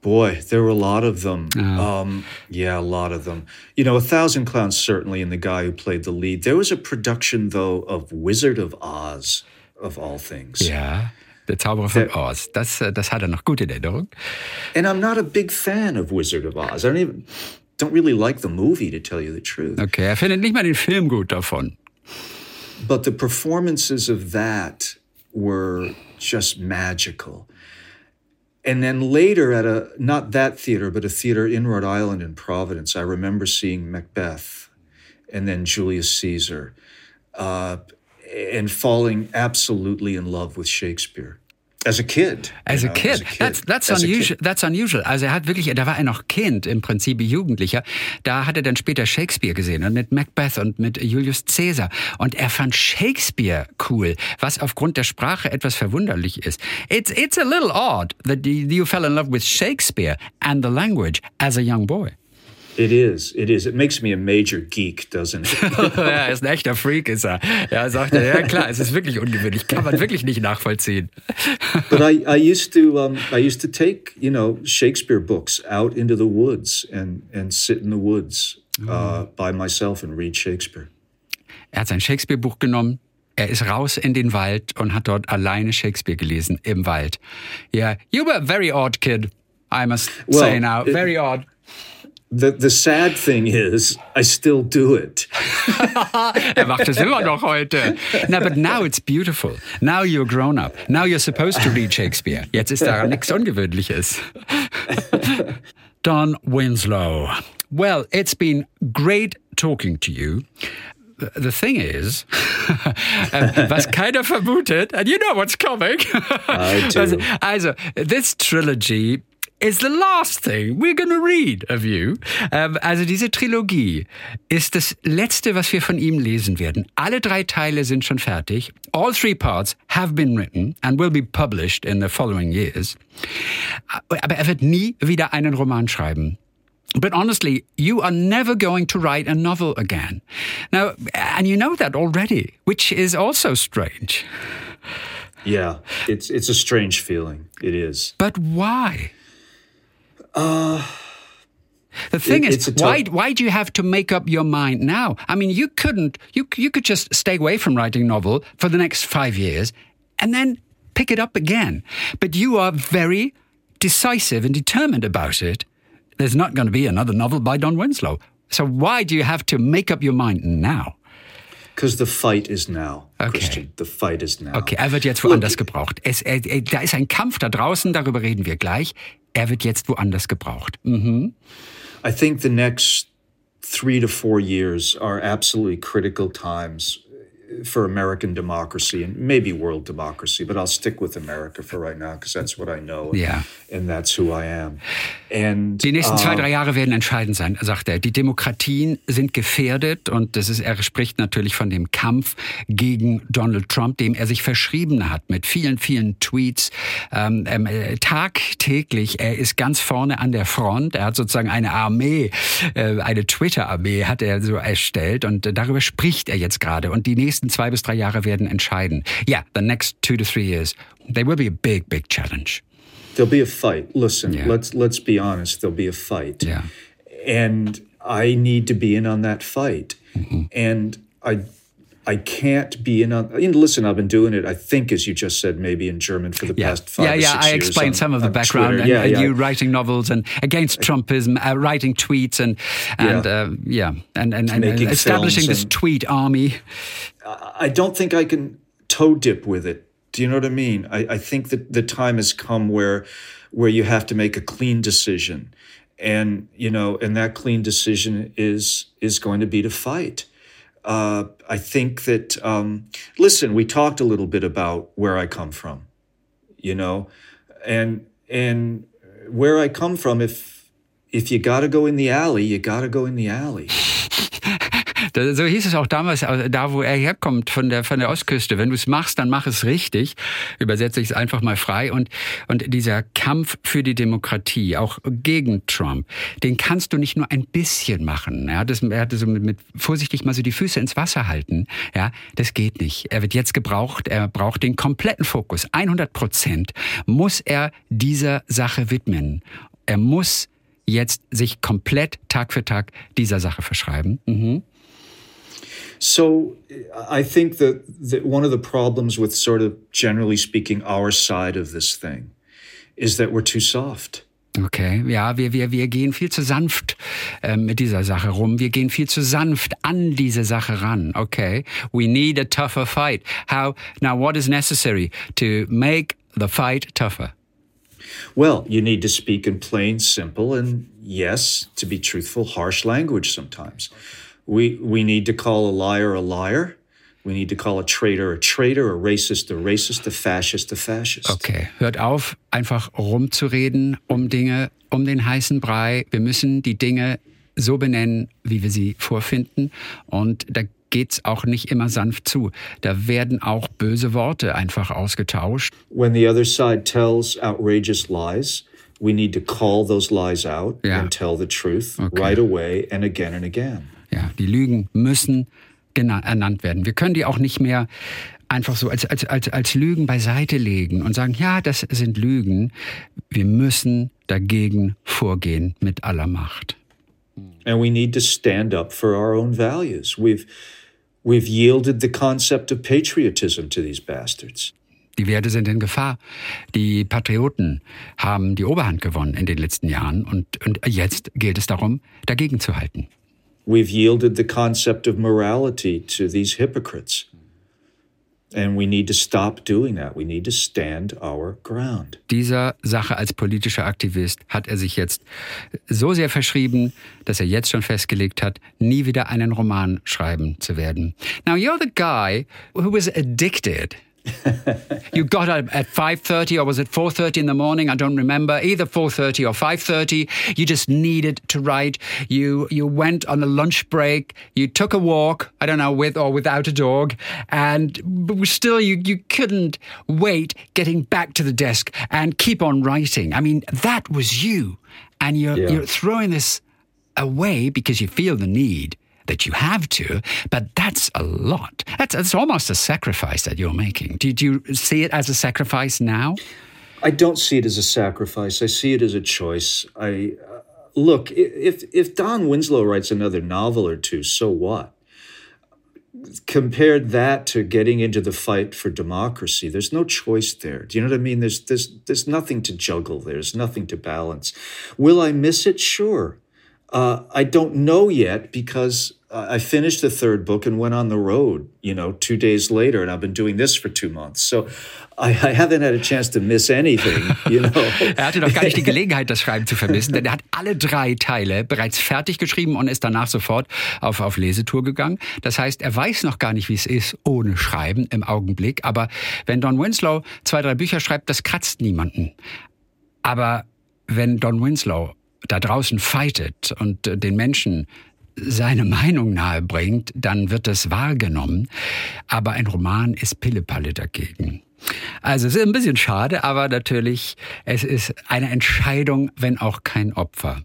Speaker 1: Boy, there were a lot of them. Oh. Um, yeah, a lot of them. You know, A Thousand Clowns, certainly, and the guy who played the lead. There was a production, though, of Wizard of Oz, of all things.
Speaker 2: Yeah. Der Zauberer von Oz. Das, äh, das hat er noch gut in Erinnerung.
Speaker 1: And I'm not a big fan of Wizard of Oz. I don't even don't really like the movie, to tell you the truth.
Speaker 2: Okay, er findet nicht mal den Film gut davon.
Speaker 1: But the performances of that were just magical. And then later at a, not that theater, but a theater in Rhode Island in Providence, I remember seeing Macbeth and then Julius Caesar. Uh, and falling absolutely in love with Shakespeare. As a kid.
Speaker 2: As, a, know, kid. as a kid. That's, that's unusual. That's unusual. Also er hat wirklich, da war er noch Kind, im Prinzip Jugendlicher. Da hat er dann später Shakespeare gesehen und mit Macbeth und mit Julius Caesar. Und er fand Shakespeare cool, was aufgrund der Sprache etwas verwunderlich ist. It's, it's a little odd that you fell in love with Shakespeare and the language as a young boy.
Speaker 1: It is, it is. It makes me a major geek, doesn't it?
Speaker 2: ja, er ist ein echter Freak, ist er. Ja, sagt er, ja klar, es ist wirklich ungewöhnlich, kann man wirklich nicht nachvollziehen.
Speaker 1: But I, I used to, um, I used to take, you know, Shakespeare books out into the woods and, and sit in the woods uh, by myself and read Shakespeare.
Speaker 2: Er hat sein Shakespeare-Buch genommen, er ist raus in den Wald und hat dort alleine Shakespeare gelesen im Wald. Yeah, you were a very odd kid, I must well, say now. Very odd.
Speaker 1: The, the sad thing is, I still do it.
Speaker 2: er macht es immer noch heute. No, but now it's beautiful. Now you're grown up. Now you're supposed to read Shakespeare. Jetzt ist daran nichts Ungewöhnliches. Don Winslow. Well, it's been great talking to you. The thing is, um, was keiner vermutet, and you know what's coming.
Speaker 1: I do.
Speaker 2: Also, this trilogy is the last thing we're going to read of you. Ähm, also diese Trilogie ist das letzte, was wir von ihm lesen werden. Alle drei Teile sind schon fertig. All three parts have been written and will be published in the following years. Aber er wird nie wieder einen Roman schreiben. But honestly, you are never going to write a novel again. Now, and you know that already, which is also strange.
Speaker 1: Yeah, it's it's a strange feeling. It is.
Speaker 2: But why?
Speaker 1: Uh
Speaker 2: the thing
Speaker 1: it,
Speaker 2: is, why why do you have to make up your mind now? I mean, you couldn't you you could just stay away from writing novel for the next 5 years and then pick it up again. But you are very decisive and determined about it. There's not going to be another novel by Don Winslow. So why do you have to make up your mind now?
Speaker 1: Because the fight is now. Okay. Christian, the fight is now.
Speaker 2: Okay, er wird jetzt woanders Look, gebraucht. Es, er, er, da ist ein Kampf da draußen, darüber reden wir gleich. Er wird jetzt woanders gebraucht. Mhm.
Speaker 1: I think the next three to four years are absolutely critical times for American democracy and maybe world democracy, but I'll stick with America for right now because that's what I know.
Speaker 2: Yeah.
Speaker 1: And that's who I am. And,
Speaker 2: Die nächsten zwei, drei Jahre werden entscheidend sein, sagt er. Die Demokratien sind gefährdet und das ist, er spricht natürlich von dem Kampf gegen Donald Trump, dem er sich verschrieben hat mit vielen, vielen Tweets. Ähm, äh, tagtäglich, er ist ganz vorne an der Front. Er hat sozusagen eine Armee, äh, eine Twitter-Armee hat er so erstellt und darüber spricht er jetzt gerade. Und die nächsten zwei bis drei Jahre werden entscheiden. Yeah, the next two to three years, they will be a big, big challenge.
Speaker 1: There'll be a fight. Listen, yeah. let's let's be honest. There'll be a fight.
Speaker 2: Yeah.
Speaker 1: And I need to be in on that fight.
Speaker 2: Mm-hmm.
Speaker 1: And I I can't be in on. And listen, I've been doing it. I think, as you just said, maybe in German for the
Speaker 2: yeah.
Speaker 1: past five.
Speaker 2: Yeah, yeah.
Speaker 1: I
Speaker 2: explained
Speaker 1: on,
Speaker 2: some of the background, and,
Speaker 1: yeah,
Speaker 2: and
Speaker 1: yeah.
Speaker 2: you writing novels and against Trumpism, uh, writing tweets, and and yeah, uh, yeah. and and, and establishing this
Speaker 1: and
Speaker 2: tweet army.
Speaker 1: I don't think I can toe dip with it. Do you know what I mean? I, I think that the time has come where where you have to make a clean decision, and you know, and that clean decision is is going to be to fight uh, I think that, um, listen, we talked a little bit about where I come from, you know, and, and where I come from, if, if you got to go in the alley, you got to go in the alley.
Speaker 2: So hieß es auch damals, da wo er herkommt, von der, von der Ostküste. Wenn du es machst, dann mach es richtig. Übersetze ich es einfach mal frei. Und, und dieser Kampf für die Demokratie, auch gegen Trump, den kannst du nicht nur ein bisschen machen. Hat, es, er hatte so mit, mit vorsichtig mal so die Füße ins Wasser halten. Ja, das geht nicht. Er wird jetzt gebraucht. Er braucht den kompletten Fokus. 100 Prozent muss er dieser Sache widmen. Er muss jetzt sich komplett Tag für Tag dieser Sache verschreiben. Mhm.
Speaker 1: So I think that, that one of the problems with sort of generally speaking our side of this thing is that we're too soft.
Speaker 2: Okay, ja, wir, wir, wir gehen viel zu sanft äh, mit dieser Sache rum. Wir gehen viel zu sanft an diese Sache ran. Okay, we need a tougher fight. How now? What is necessary to make the fight tougher?
Speaker 1: Well, you need to speak in plain, simple, and yes, to be truthful, harsh language sometimes. We, we need to call a liar a liar. We need to call a traitor a traitor, a racist a racist, a fascist a fascist.
Speaker 2: Okay, hört auf, einfach rumzureden um Dinge, um den heißen Brei. Wir müssen die Dinge so benennen, wie wir sie vorfinden. Und da geht's auch nicht immer sanft zu. Da werden auch böse Worte einfach ausgetauscht.
Speaker 1: When the other side tells outrageous lies, we need to call those lies out
Speaker 2: Ja.
Speaker 1: and tell the truth
Speaker 2: Okay.
Speaker 1: right away and again and again.
Speaker 2: Ja, die Lügen müssen ernannt werden. Wir können die auch nicht mehr einfach so als, als, als, als Lügen beiseite legen und sagen, ja, das sind Lügen. Wir müssen dagegen vorgehen mit aller Macht.
Speaker 1: And we need to stand up for our own values. We've we've yielded the concept of patriotism to these bastards.
Speaker 2: Die Werte sind in Gefahr. Die Patrioten haben die Oberhand gewonnen in den letzten Jahren und, und jetzt gilt es darum, dagegen zu halten.
Speaker 1: We've yielded the concept of morality to these hypocrites. And we need to stop doing that. We need to stand our ground.
Speaker 2: Dieser Sache als politischer Aktivist hat er sich jetzt so sehr verschrieben, dass er jetzt schon festgelegt hat, nie wieder einen Roman schreiben zu werden. Now you're the guy who was addicted you got up at 5.30 or was it 4.30 in the morning? I don't remember. Either 4.30 or 5.30 you just needed to write you you went on a lunch break you took a walk i don't know with or without a dog and but still you you couldn't wait getting back to the desk and keep on writing. I mean that was you. And you're yeah. you're throwing this away because you feel the need that you have to, but that's a lot. That's, that's almost a sacrifice that you're making. Did you see it as a sacrifice now?
Speaker 1: I don't see it as a sacrifice. I see it as a choice. I uh, look if if Don Winslow writes another novel or two, so what? Compared that to getting into the fight for democracy, there's no choice there. Do you know what I mean? There's there's there's nothing to juggle. There's nothing to balance. Will I miss it? Sure. Uh, I don't know yet because I finished the third book and went on the road, you know, two days later, and I've been doing this for two months. So I, I haven't had a chance to miss anything, you know.
Speaker 2: er hatte noch gar nicht die Gelegenheit, das Schreiben zu vermissen, denn er hat alle drei Teile bereits fertig geschrieben und ist danach sofort auf, auf Lesetour gegangen. Das heißt, er weiß noch gar nicht, wie es ist ohne Schreiben im Augenblick. Aber wenn Don Winslow zwei, drei Bücher schreibt, das kratzt niemanden. Aber wenn Don Winslow da draußen fightet und den Menschen seine Meinung nahebringt, dann wird das wahrgenommen. Aber ein Roman ist Pillepalle dagegen. Also es ist ein bisschen schade, aber natürlich, es ist eine Entscheidung, wenn auch kein Opfer.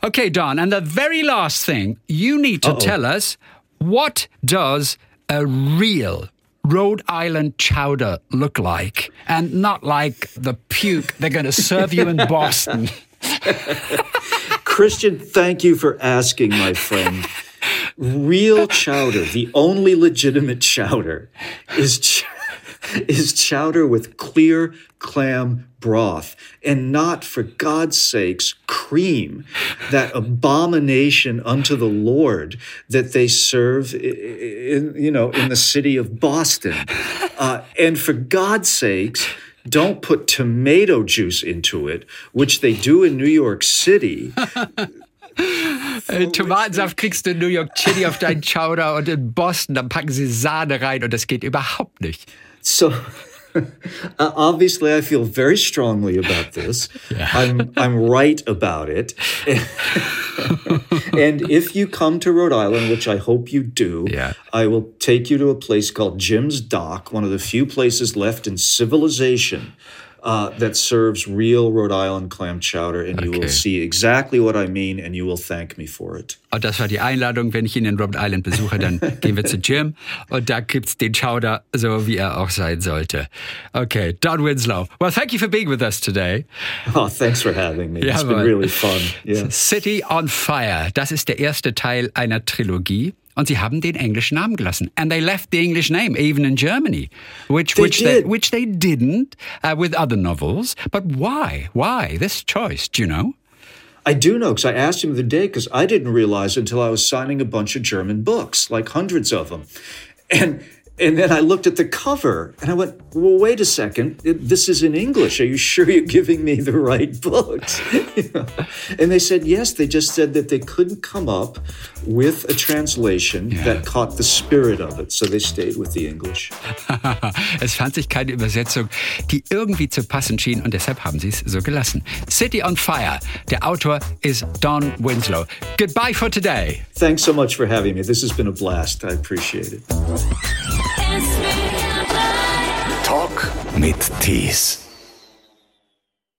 Speaker 2: Okay, Don, and the very last thing, you need to uh -oh. tell us, what does a real Rhode Island chowder look like? And not like the puke they're going to serve you in Boston.
Speaker 1: Christian, thank you for asking, my friend. Real chowder, the only legitimate chowder, is ch- is chowder with clear clam broth and not, for God's sakes, cream, that abomination unto the Lord that they serve in, you know, in the city of Boston. Uh, and for God's sakes, don't put tomato juice into it, which they do in New York City.
Speaker 2: Äh, Tomatensaft kriegst du in New York City auf deinen Chowder und in Boston, dann packen sie Sahne rein und das geht überhaupt nicht.
Speaker 1: So, Uh, obviously, I feel very strongly about this. Yeah. I'm I'm right about it. and if you come to Rhode Island, which I hope you do, yeah. I will take you to a place called Jim's Dock, one of the few places left in civilization uh, that serves real Rhode Island clam chowder, and okay. you will see exactly what I mean, and you will thank me for it.
Speaker 2: Und das war die Einladung. Wenn ich ihn in Rhode Island besuche, dann gehen wir zu Jim und da gibt's den Chowder, so wie er auch sein sollte. Okay, Don Winslow. Well, thank you for being with us today.
Speaker 1: Oh, thanks for having me. Ja, It's been really fun.
Speaker 2: Yeah. City on Fire. Das ist der erste Teil einer Trilogie. Und sie haben den englischen Namen gelassen. And they left the English name, even in Germany, which, they which, they, which they didn't uh, with other novels. But why? Why this choice? Do you know?
Speaker 1: I do know because I asked him the day because I didn't realize until I was signing a bunch of German books, like hundreds of them. And and then I looked at the cover and I went, well, wait a second. This is in English. Are you sure you're giving me the right books? you know? And they said, yes. They just said that they couldn't come up with a translation yeah. that caught the spirit of it. So they stayed with the English.
Speaker 2: es fand sich keine Übersetzung, die irgendwie zu passen schien und deshalb haben sie es so gelassen. City on Fire. Der Autor ist Don Winslow. Goodbye for today.
Speaker 1: Thanks so much for having me. This has been a blast. I appreciate it.
Speaker 3: Talk mit Tees.